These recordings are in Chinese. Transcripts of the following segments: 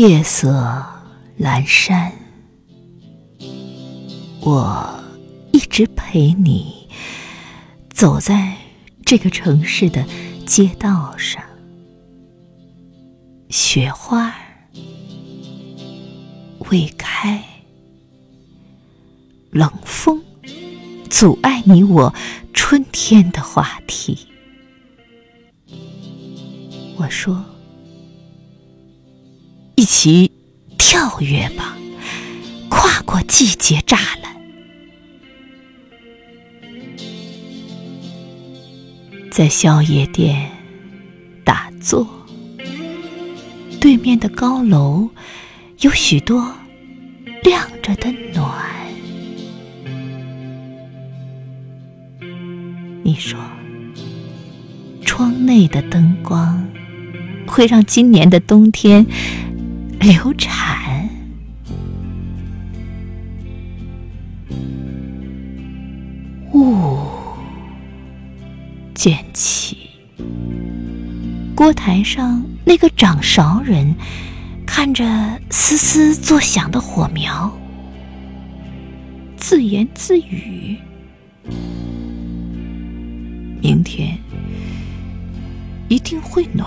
夜色阑珊，我一直陪你走在这个城市的街道上。雪花未开，冷风阻碍你我春天的话题。我说。一起跳跃吧，跨过季节栅栏，在宵夜店打坐。对面的高楼有许多亮着的暖。你说，窗内的灯光会让今年的冬天。流产，雾渐起。锅台上那个掌勺人看着嘶嘶作响的火苗，自言自语：“明天一定会暖。”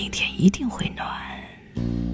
明天一定会暖。